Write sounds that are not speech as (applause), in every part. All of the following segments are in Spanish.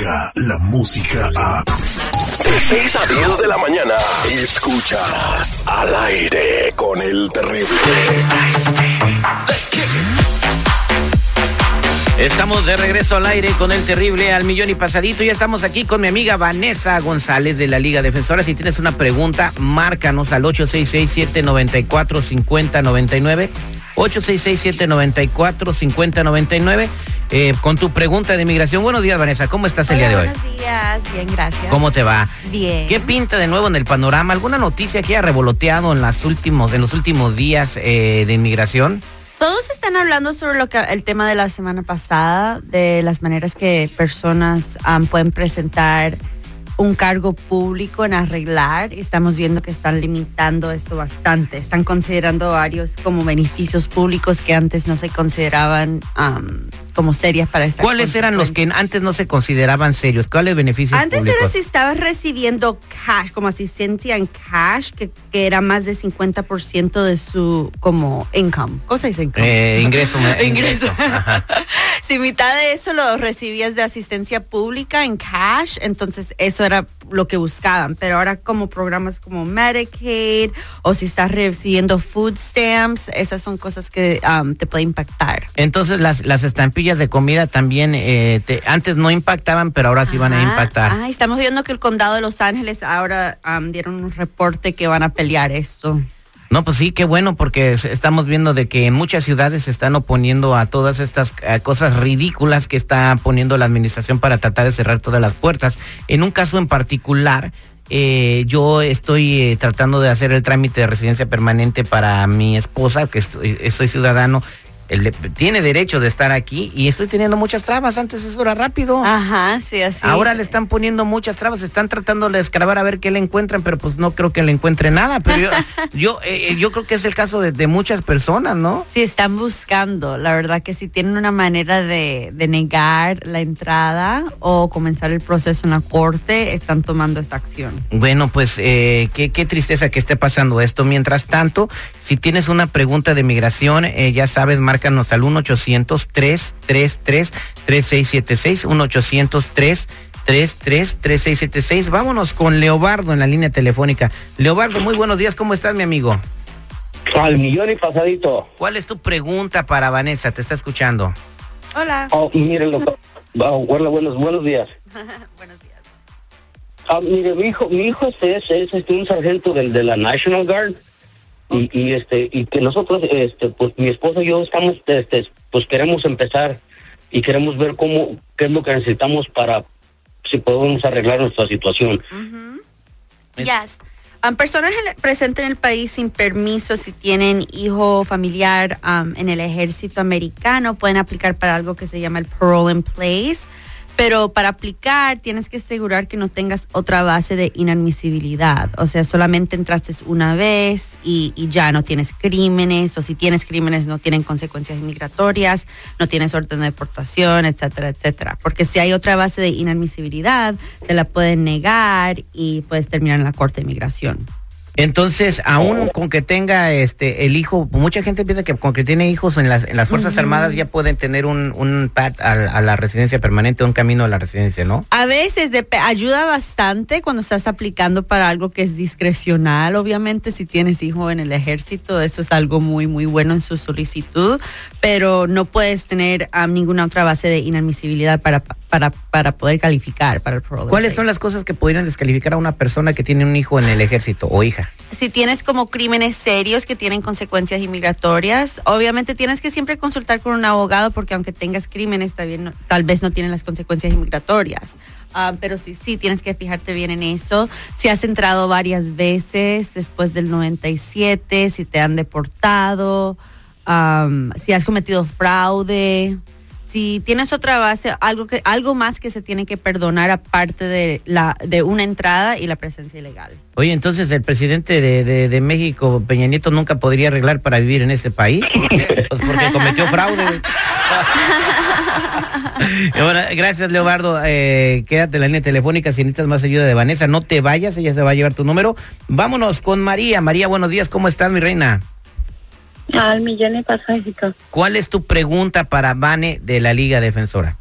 la música a... De 6 a 10 de la mañana, escuchas al aire con el terrible. Estamos de regreso al aire con el terrible al millón y pasadito. Ya estamos aquí con mi amiga Vanessa González de la Liga Defensora. Si tienes una pregunta, márcanos al 866-794-5099. 866-794-5099. Eh, con tu pregunta de inmigración. Buenos días, Vanessa. ¿Cómo estás el día de hoy? Buenos días, bien, gracias. ¿Cómo te va? Bien. ¿Qué pinta de nuevo en el panorama? ¿Alguna noticia que haya revoloteado en, las últimos, en los últimos días eh, de inmigración? Todos están hablando sobre lo que el tema de la semana pasada, de las maneras que personas um, pueden presentar un cargo público en arreglar. Estamos viendo que están limitando esto bastante. Están considerando varios como beneficios públicos que antes no se consideraban um, como serias para esta ¿Cuáles eran los que antes no se consideraban serios? ¿Cuáles beneficios Antes públicos? era si estabas recibiendo cash, como asistencia en cash, que, que era más de 50% de su como income. ¿Cosa dice income? Eh, ingreso. (laughs) Ingreso. Ajá. Si mitad de eso lo recibías de asistencia pública en cash, entonces eso era lo que buscaban. Pero ahora como programas como Medicaid o si estás recibiendo food stamps, esas son cosas que um, te pueden impactar. Entonces las, las estampillas de comida también eh, te- antes no impactaban, pero ahora sí van a impactar. Ah, estamos viendo que el condado de Los Ángeles ahora um, dieron un reporte que van a pelear esto. No, pues sí, qué bueno, porque es- estamos viendo de que en muchas ciudades se están oponiendo a todas estas eh, cosas ridículas que está poniendo la administración para tratar de cerrar todas las puertas. En un caso en particular, eh, yo estoy eh, tratando de hacer el trámite de residencia permanente para mi esposa, que soy ciudadano. Él le- tiene derecho de estar aquí y estoy teniendo muchas trabas. Antes eso era rápido. Ajá, sí, así. Ahora le están poniendo muchas trabas, están tratando de escarbar a ver qué le encuentran, pero pues no creo que le encuentren nada. Pero yo, (laughs) yo, eh, yo creo que es el caso de, de muchas personas, ¿no? Sí, están buscando. La verdad que si tienen una manera de, de negar la entrada o comenzar el proceso en la corte, están tomando esa acción. Bueno, pues eh, qué, qué tristeza que esté pasando esto. Mientras tanto, si tienes una pregunta de migración, eh, ya sabes, márcanos al 1-800-333-3676, 1-800-333-3676. Vámonos con Leobardo en la línea telefónica. Leobardo, muy buenos días, ¿cómo estás, mi amigo? Al millón y pasadito. ¿Cuál es tu pregunta para Vanessa? Te está escuchando. Hola. Oh, lo hola, buenos, buenos días. (laughs) Buenos días. Ah, mire, mi hijo, mi hijo es, es, este, un sargento del, de la National Guard y, y este y que nosotros, este, pues mi esposa y yo estamos, este, pues queremos empezar y queremos ver cómo, qué es lo que necesitamos para si podemos arreglar nuestra situación. Es- Yes. Um, personas en- presentes en el país sin permiso, si tienen hijo familiar um, en el ejército americano, pueden aplicar para algo que se llama el parole in place. Pero para aplicar tienes que asegurar que no tengas otra base de inadmisibilidad. O sea, solamente entraste una vez y, y ya no tienes crímenes, o si tienes crímenes no tienen consecuencias inmigratorias, no tienes orden de deportación, etcétera, etcétera. Porque si hay otra base de inadmisibilidad, te la pueden negar y puedes terminar en la Corte de Inmigración. Entonces, aún con que tenga este el hijo, mucha gente piensa que con que tiene hijos en las, en las Fuerzas Armadas ya pueden tener un, un pad a, a la residencia permanente, un camino a la residencia, ¿no? A veces ayuda bastante cuando estás aplicando para algo que es discrecional. Obviamente, si tienes hijo en el ejército, eso es algo muy, muy bueno en su solicitud, pero no puedes tener ah, ninguna otra base de inadmisibilidad para, para, para poder calificar para el parole. ¿Cuáles son las cosas que podrían descalificar a una persona que tiene un hijo en el ejército o hija? si tienes como crímenes serios que tienen consecuencias inmigratorias, obviamente tienes que siempre consultar con un abogado porque aunque tengas crímenes, también no- tal vez no tienen las consecuencias inmigratorias. Ah, pero sí, sí, tienes que fijarte bien en eso. Si has entrado varias veces después del 97, si te han deportado, am, si has cometido fraude. Si tienes otra base, algo que algo más que se tiene que perdonar aparte de la de una entrada y la presencia ilegal. Oye, entonces el presidente de, de- México, Peña Nieto, nunca podría arreglar para vivir en este país. Pues porque cometió fraude. (laughs) Ahora, gracias, Leobardo. Eh, quédate en la línea telefónica si necesitas más ayuda de Vanessa. No te vayas, ella se va a llevar tu número. Vámonos con María. María, buenos días. ¿Cómo estás, mi reina? Al millón y pasadito. ¿Cuál es tu pregunta para Vane de la Liga Defensora?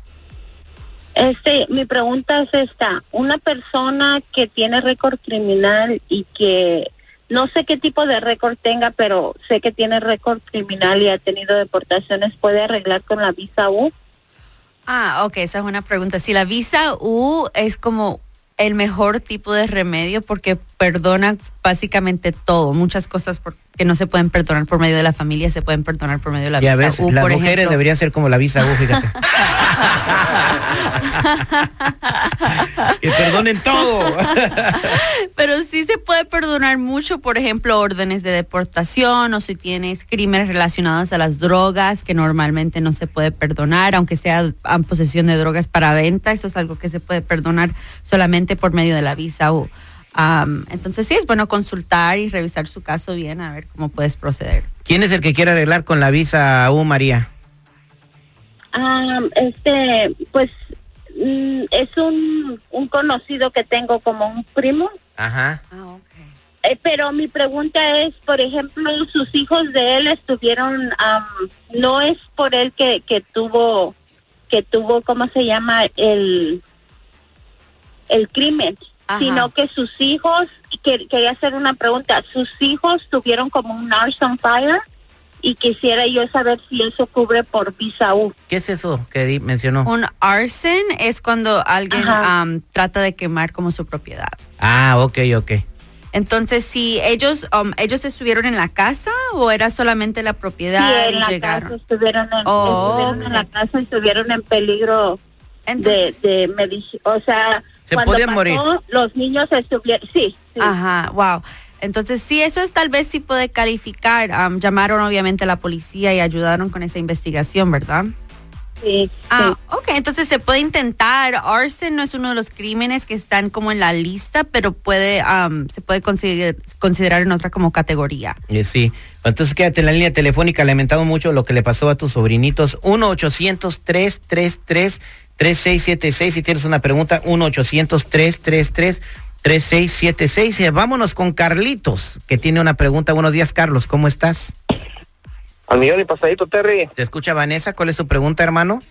Este, mi pregunta es esta. Una persona que tiene récord criminal y que no sé qué tipo de récord tenga, pero sé que tiene récord criminal y ha tenido deportaciones, ¿puede arreglar con la visa U? Ah, ok, esa es una pregunta. Si la visa U es como el mejor tipo de remedio porque perdona básicamente todo, muchas cosas por- que no se pueden perdonar por medio de la familia se pueden perdonar por medio de la Ya visa ves, U, las por mujeres ejemplo. deberían ser como la visa U, fíjate. (laughs) (laughs) que perdonen todo. (laughs) Pero sí se puede perdonar mucho, por ejemplo, órdenes de deportación o si tienes crímenes relacionados a las drogas, que normalmente no se puede perdonar, aunque sea en posesión de drogas para venta, eso es algo que se puede perdonar solamente por medio de la visa U. Am, entonces sí es bueno consultar y revisar su caso bien a ver cómo puedes proceder. ¿Quién es el que quiere arreglar con la visa U, María? Ah, este, pues es un, un conocido que tengo como un primo. Ajá. Ah. Eh, pero mi pregunta es, por ejemplo, sus hijos de él estuvieron, am, no es por él que, que tuvo, que tuvo, ¿cómo se llama? El, el crimen, Ajá. sino que sus hijos, que, quería hacer una pregunta, sus hijos tuvieron como un arson fire y quisiera yo saber si eso cubre por visa U. ¿Qué es eso que di- mencionó? Un arson es cuando alguien am, trata de quemar como su propiedad. Ah, ok, ok. Entonces, si ellos um, ellos estuvieron en la casa o era solamente la propiedad Sí, en y la llegaron. casa estuvieron en, Oh, estuvieron en la casa y estuvieron en peligro de, Entonces, de o sea, Se cuando podían pasó, morir. los niños estuvieron, sí, sí. ajá, wow. Entonces, sí, eso es tal vez sí puede calificar. Um, llamaron obviamente a la policía y ayudaron con esa investigación, ¿verdad? sí, Ah, sí. ok, entonces se puede intentar. Arson no es uno de los crímenes que están como en la lista, pero puede um, se puede consider- considerar en otra como categoría. Eh, sí. Entonces quédate en la línea telefónica. Lamentamos mucho lo que le pasó a tus sobrinitos. 1-800-333-3676. Si tienes una pregunta, 1-800-333-3676. Eh, vámonos con Carlitos, que tiene una pregunta. Buenos días, Carlos. ¿Cómo estás? Al millón y pasadito, Terry. Te escucha Vanessa. ¿Cuál es tu pregunta, hermano?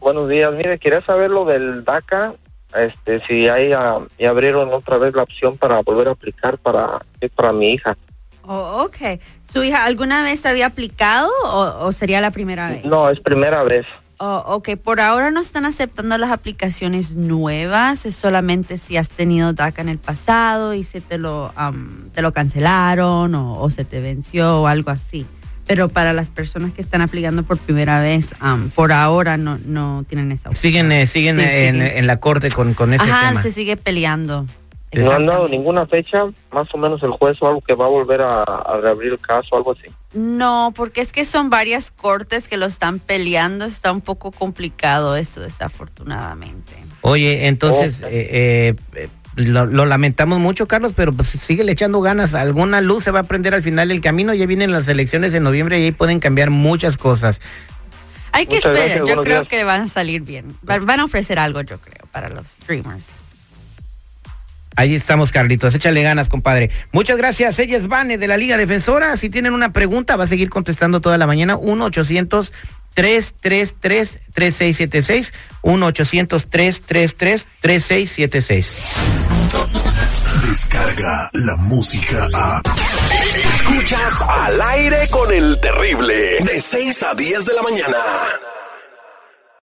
Buenos días. Mire, quería saber lo del DACA. Este, si hay, ah, ya abrieron otra vez la opción para volver a aplicar para, para mi hija. Oh, ok. ¿Su hija alguna vez había aplicado o, o sería la primera vez? No, es primera vez. Oh, ok, por ahora no están aceptando las aplicaciones nuevas, es solamente si has tenido DACA en el pasado y se te lo, am, te lo cancelaron o, o se te venció o algo así. Pero para las personas que están aplicando por primera vez, am, por ahora no, no tienen esa opción. Siguen, eh, siguen Sí, eh, en, siguen. en la corte con, con ese Ajá, tema. se sigue peleando. No han dado ninguna fecha, más o menos el juez o algo que va a volver a, a reabrir el caso, algo así. No, porque es que son varias cortes que lo están peleando, está un poco complicado esto desafortunadamente. Oye, entonces, Ok. eh, eh, lo, lo lamentamos mucho, Carlos, pero pues sigue le echando ganas. Alguna luz se va a prender al final del camino. Ya vienen las elecciones en noviembre y ahí pueden cambiar muchas cosas. Hay que Muchas esperar, gracias, yo creo días. que van a salir bien. Van a ofrecer algo, yo creo, para los streamers. Ahí estamos, Carlitos. Échale ganas, compadre. Muchas gracias. Ella es Vane de la Liga Defensora. Si tienen una pregunta, va a seguir contestando toda la mañana. 1-800-333-3676. 1-800-333-3676. Descarga la música a. Escuchas al aire con el terrible. De 6 a 10 de la mañana.